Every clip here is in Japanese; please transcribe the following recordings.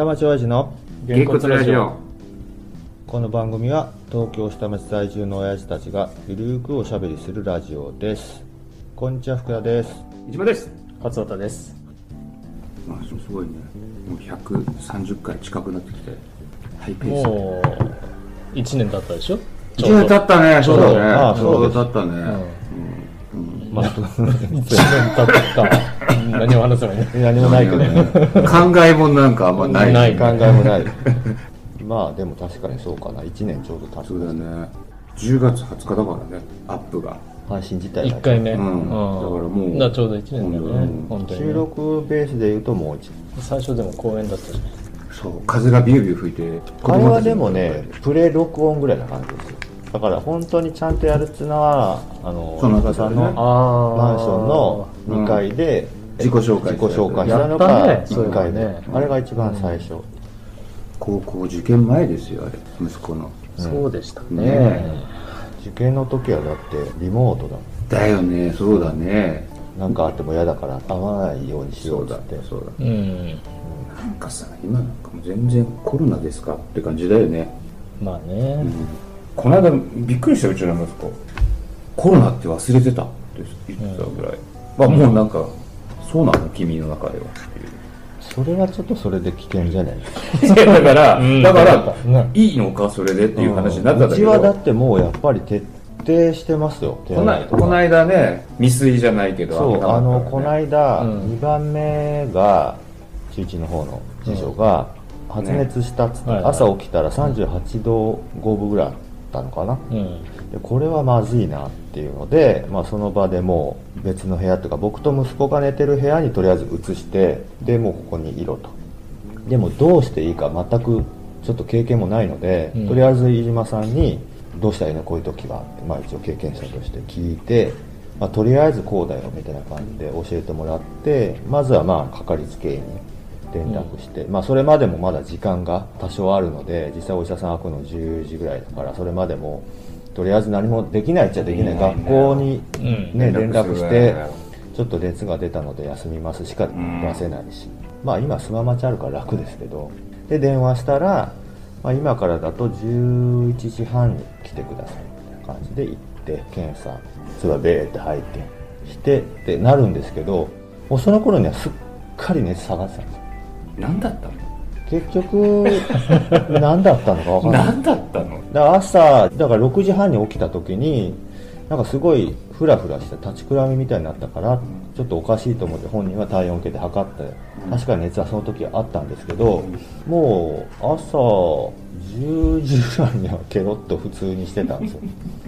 下町親父のげんこつラジオ。この番組は東京下町在住の親父たちがゆるーくおしゃべりするラジオです。こんにちは福田です。市場です。勝田です。まあすごいね。もう130回近くなってきてハイペース。もう1年経ったでしょ？1年経ったねそうだね。ああちょうどそう経ったね、まあ、1年経った何を話せばい 何もないけど。ね。考えもなんかあんまない。ない考えもない。まあでも確かにそうかな。1年ちょうど経つ。そうだよね。10月20日だからねアップが。配信自体が。1回目、うん。だからもう。だちょうど1年だよね、うん。本当にね。収録ベースで言うともう1最初でも公演だったじゃないそう。風がビュービュー吹いてあれはでもねプレ録音ぐらいな感じですよ。だから本当にちゃんとやるっつうのはあのそうなんだ福田さんのあマンションの2階で自己紹介自己紹介。したのやったがね。1回目、そういうのね。あれが一番最初、高校受験前ですよあれ。息子の。そうでしたね。ね受験の時はだってリモートだもん。だよね。そうだね。なんかあっても嫌だから会わないようにしよそううだって。そうだ。うん。なんかさ今なんかもう全然コロナですかって感じだよね。まあね、この間びっくりしたうちの息子。コロナって忘れてたって言ってたぐらい、まあもうなんかそうなの？君の中では。っていうそれはちょっとそれで危険じゃない？だから、うん。だから、ねいいのかそれでっていう話になったんだけど、うちはだってもうやっぱり徹底してますよ。手ここの間ね未遂じゃないけどそうあのこの間、うん。2番目が中1の方の師匠が発熱したっつって、はいはい。朝起きたら38度5分ぐらいあったのかな、うん。でこれはまずいなっていうので、まあ、その場でもう別の部屋とか僕と息子が寝てる部屋にとりあえず移してでもうここにいろと。でもどうしていいか全くちょっと経験もないので、うん。とりあえず飯島さんにどうしたらいいのこういう時はって、まあ、一応経験者として聞いて、まあ、とりあえずこうだよみたいな感じで教えてもらってまずはまあかかりつけ医に連絡して、まあそれまでもまだ時間が多少あるので実際お医者さん開くの10時ぐらいだからそれまでもとりあえず何もできないっちゃできない。学校に、うん。ね連絡してちょっと熱が出たので休みますしか出せないし、まあ今スママチあるから楽ですけど。で電話したら、まあ、今からだと11時半に来てくださいみたいな感じで行って検査それはベーって吐いてしてってなるんですけどもうその頃にはすっかり熱下がってたんですよ。何だったの？結局何だったのか分かんない。何だったの？だから朝だから6時半に起きた時になんかすごいフラフラして立ちくらみみたいになったからちょっとおかしいと思って本人は体温計で測って確かに熱はその時はあったんですけどもう朝10時ぐらいにはケロッと普通にしてたんですよ。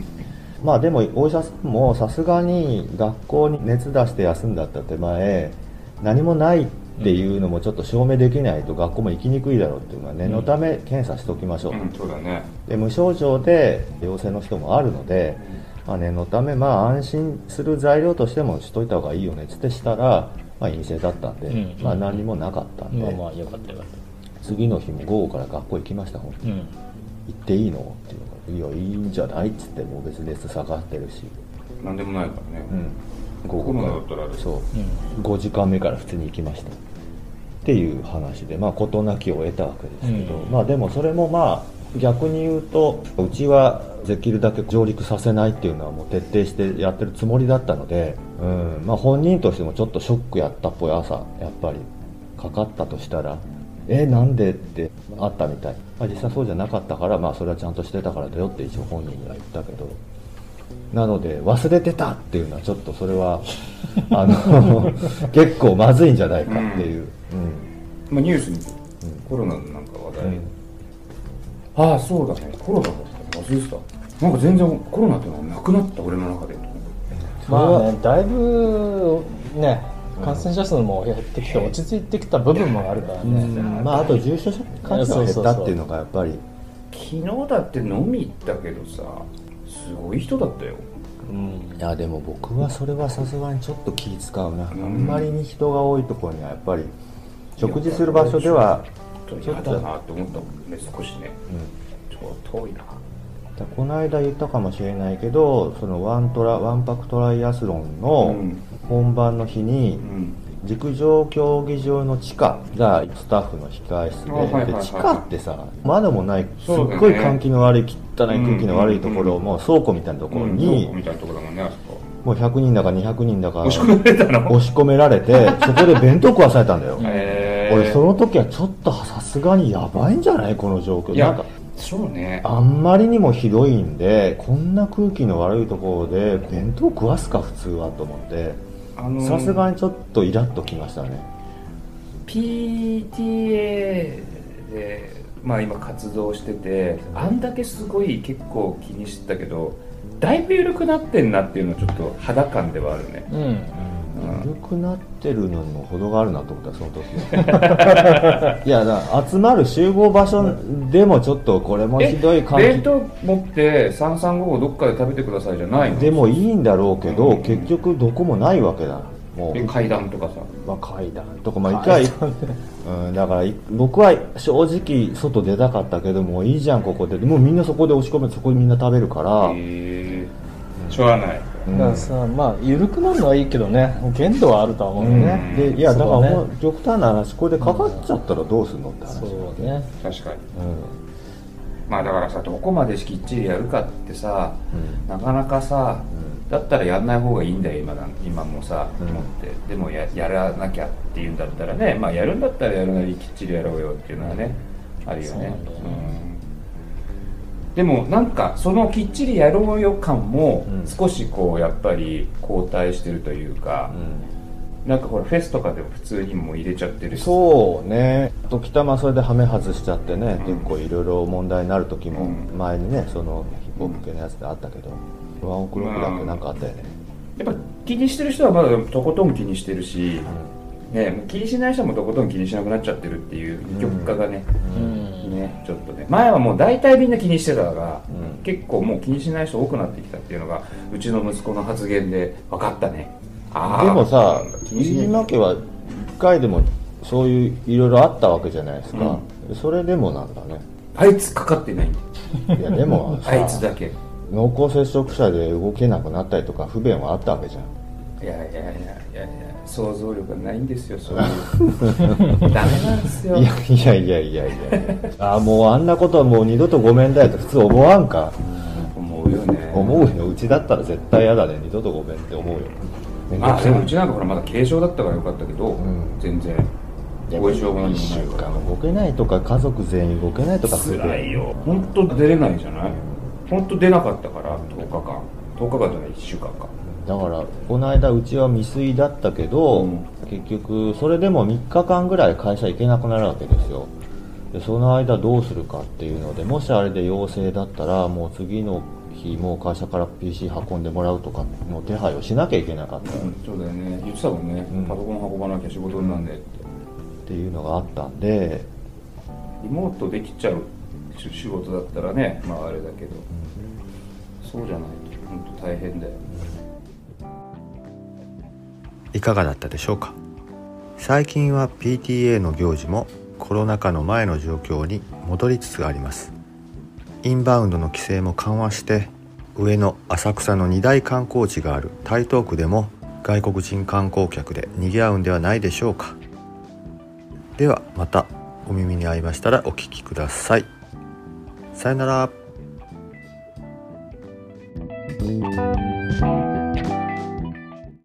まあでもお医者さんもさすがに学校に熱出して休んだった手前何もないっていうのもちょっと証明できないと学校も行きにくいだろうっていうのは念のため検査しておきましょう。と、うんそうだね。で無症状で陽性の人もあるので、まあ、念のためまあ安心する材料としてもしといた方がいいよねっつってしたら、まあ、陰性だったんで、うん。まあ、何にもなかったんで、まあまあよかったよかっ次の日も午後から学校行きました本当にたうん。行っていいのっていうのが「いやいいんじゃない?」っつってもう別に熱下がってるし、何でもないからね、うん、午後かったらあれそう。うん5時間目から普通に行きました。っていう話でまあ事なきを得たわけですけど、うん。まあでもそれもまあ逆に言うとうちはできるだけ上陸させないっていうのはもう徹底してやってるつもりだったので、うん。まあ、本人としてもちょっとショックやったっぽい朝やっぱりかかったとしたらえなんでってあったみたい、まあ、実際そうじゃなかったからまあそれはちゃんとしてたからだよって一応本人には言ったけどなので忘れてたっていうのはちょっとそれは あの結構まずいんじゃないかっていう、まあ、ニュースにコロナのなんか話題、ああそうだね。コロナだった忘れてたなんか全然コロナってのはなくなった俺の中で。まあねだいぶね感染者数も減ってきて落ち着いてきた部分もあるからね、うん。まああと重症者患者が減ったっていうのがやっぱり。昨日だって飲み行ったけどさすごい人だったよ。うん。いやでも僕はそれはさすがにちょっと気使うな、ん。あんまりに人が多いところにはやっぱり食事する場所ではちょっと嫌だなって思ったもんね少しね。うん。ちょっと遠いな。だこの間言ったかもしれないけどそのワントラワンパクトライアスロンのうん。本番の日にうん。陸上競技場の地下がスタッフの控え室で,、あはいはいはいで地下ってさ窓もないすっそうだね。ごい換気の悪い汚い空気の悪いところをもう倉庫みたいなところうんに倉庫みたいなところだもんねあそこ。もう100人だか200人だか押し込められたの？押し込められて そこで弁当食わされたんだよ。俺その時はちょっとさすがにやばいんじゃない？この状況。なんかそうね。あんまりにもひどいんでこんな空気の悪いところで弁当食わすか普通はと思って。さすがにちょっとイラッときましたね。PTA でまあ今活動しててあんだけすごい結構気にしてたけどだいぶ緩くなってんなっていうのはちょっと肌感ではあるね。うん。緩くなってるのにも程があるなと思ったその時 いやだから集まる集合場所でもちょっとこれもひどい感じ。弁当持って335をどっかで食べてくださいじゃないの？でもいいんだろうけど、うん。結局どこもないわけだもう、え階段とかさ。まあ、階段とかまあ一回、うん、だからい僕は正直外出たかったけどもういいじゃんここで。もうみんなそこで押し込めてそこでみんな食べるから、へえしょうがない。うん。だからさまあ緩くなるのはいいけどね。限度はあるとは思うよね、でいやだからもう極端な話これでかかっちゃったらどうするのって話。そうね。確かに。うまあだからさどこまできっちりやるかってさんうん。なかなかさだったらやんない方がいいんだよ今なん今もさ、うん。思って。でもややらなきゃっていうんだったらねまあやるんだったらやるなりきっちりやろうよっていうのはねあるよね。そうなんだよね。うん。でもなんかそのきっちりやろうよ感もうん。少しこうやっぱり後退してるというか、なんかほらフェスとかでも普通にもう入れちゃってるし。そうね。時たまそれでハメ外しちゃってね、うん。結構いろいろ問題になる時もうん。前にねそのヒップホップ系のやつであったけどワンオクロックだっけなんかあったよね、やっぱ気にしてる人はまだとことん気にしてるし、ね、もう気にしない人もとことん気にしなくなっちゃってるっていう二極化がね、うん。ね、ちょっとね。前はもう大体みんな気にしてたから、うん。結構もう気にしない人多くなってきたっていうのがうちの息子の発言で分かったね。でもさ飯島家は一回でもそういういろいろあったわけじゃないですか、それでもなんだね。あいつかかってない。んだよいやでもさあいつだけ。い濃厚接触者で動けなくなったりとか不便はあったわけじゃん。やいやいやいやいや想像力がないんですよそういう。ダメなんですよ。いやいやいやいやいや。あもうあんなことはもう二度とごめんだよと普通思わんか。思うよね。思うよ。うちだったら絶対嫌だね。二度とごめんって思うよ。まあでもうちなんかほらまだ軽症だったからよかったけど、ん。全然。後遺症も何1週もないから。間動けないとか家族全員動けないとかす辛いよ。本当出れないじゃない？本当出なかったから10日間。10日間じゃない1週間か。だからこの間うちは未遂だったけど、うん。結局それでも3日間ぐらい会社行けなくなるわけですよ。でその間どうするかっていうのでもしあれで陽性だったらもう次の日もう会社から PC 運んでもらうとかの手配をしなきゃいけなかった。っうんそうだよね。言ってたもんね、うん。パソコン運ばなきゃ仕事になんでって。ていうのがあったんで、リモートできちゃう仕仕事だったらねまああれだけど、そうじゃないと。本当大変だよいかがだったでしょうか？最近は PTA の行事もコロナ禍の前の状況に戻りつつあります。インバウンドの規制も緩和して上野浅草の二大観光地がある台東区でも外国人観光客で賑わうんではないでしょうか？ではまたお耳に合いましたらお聞きください。さよなら。Thank you.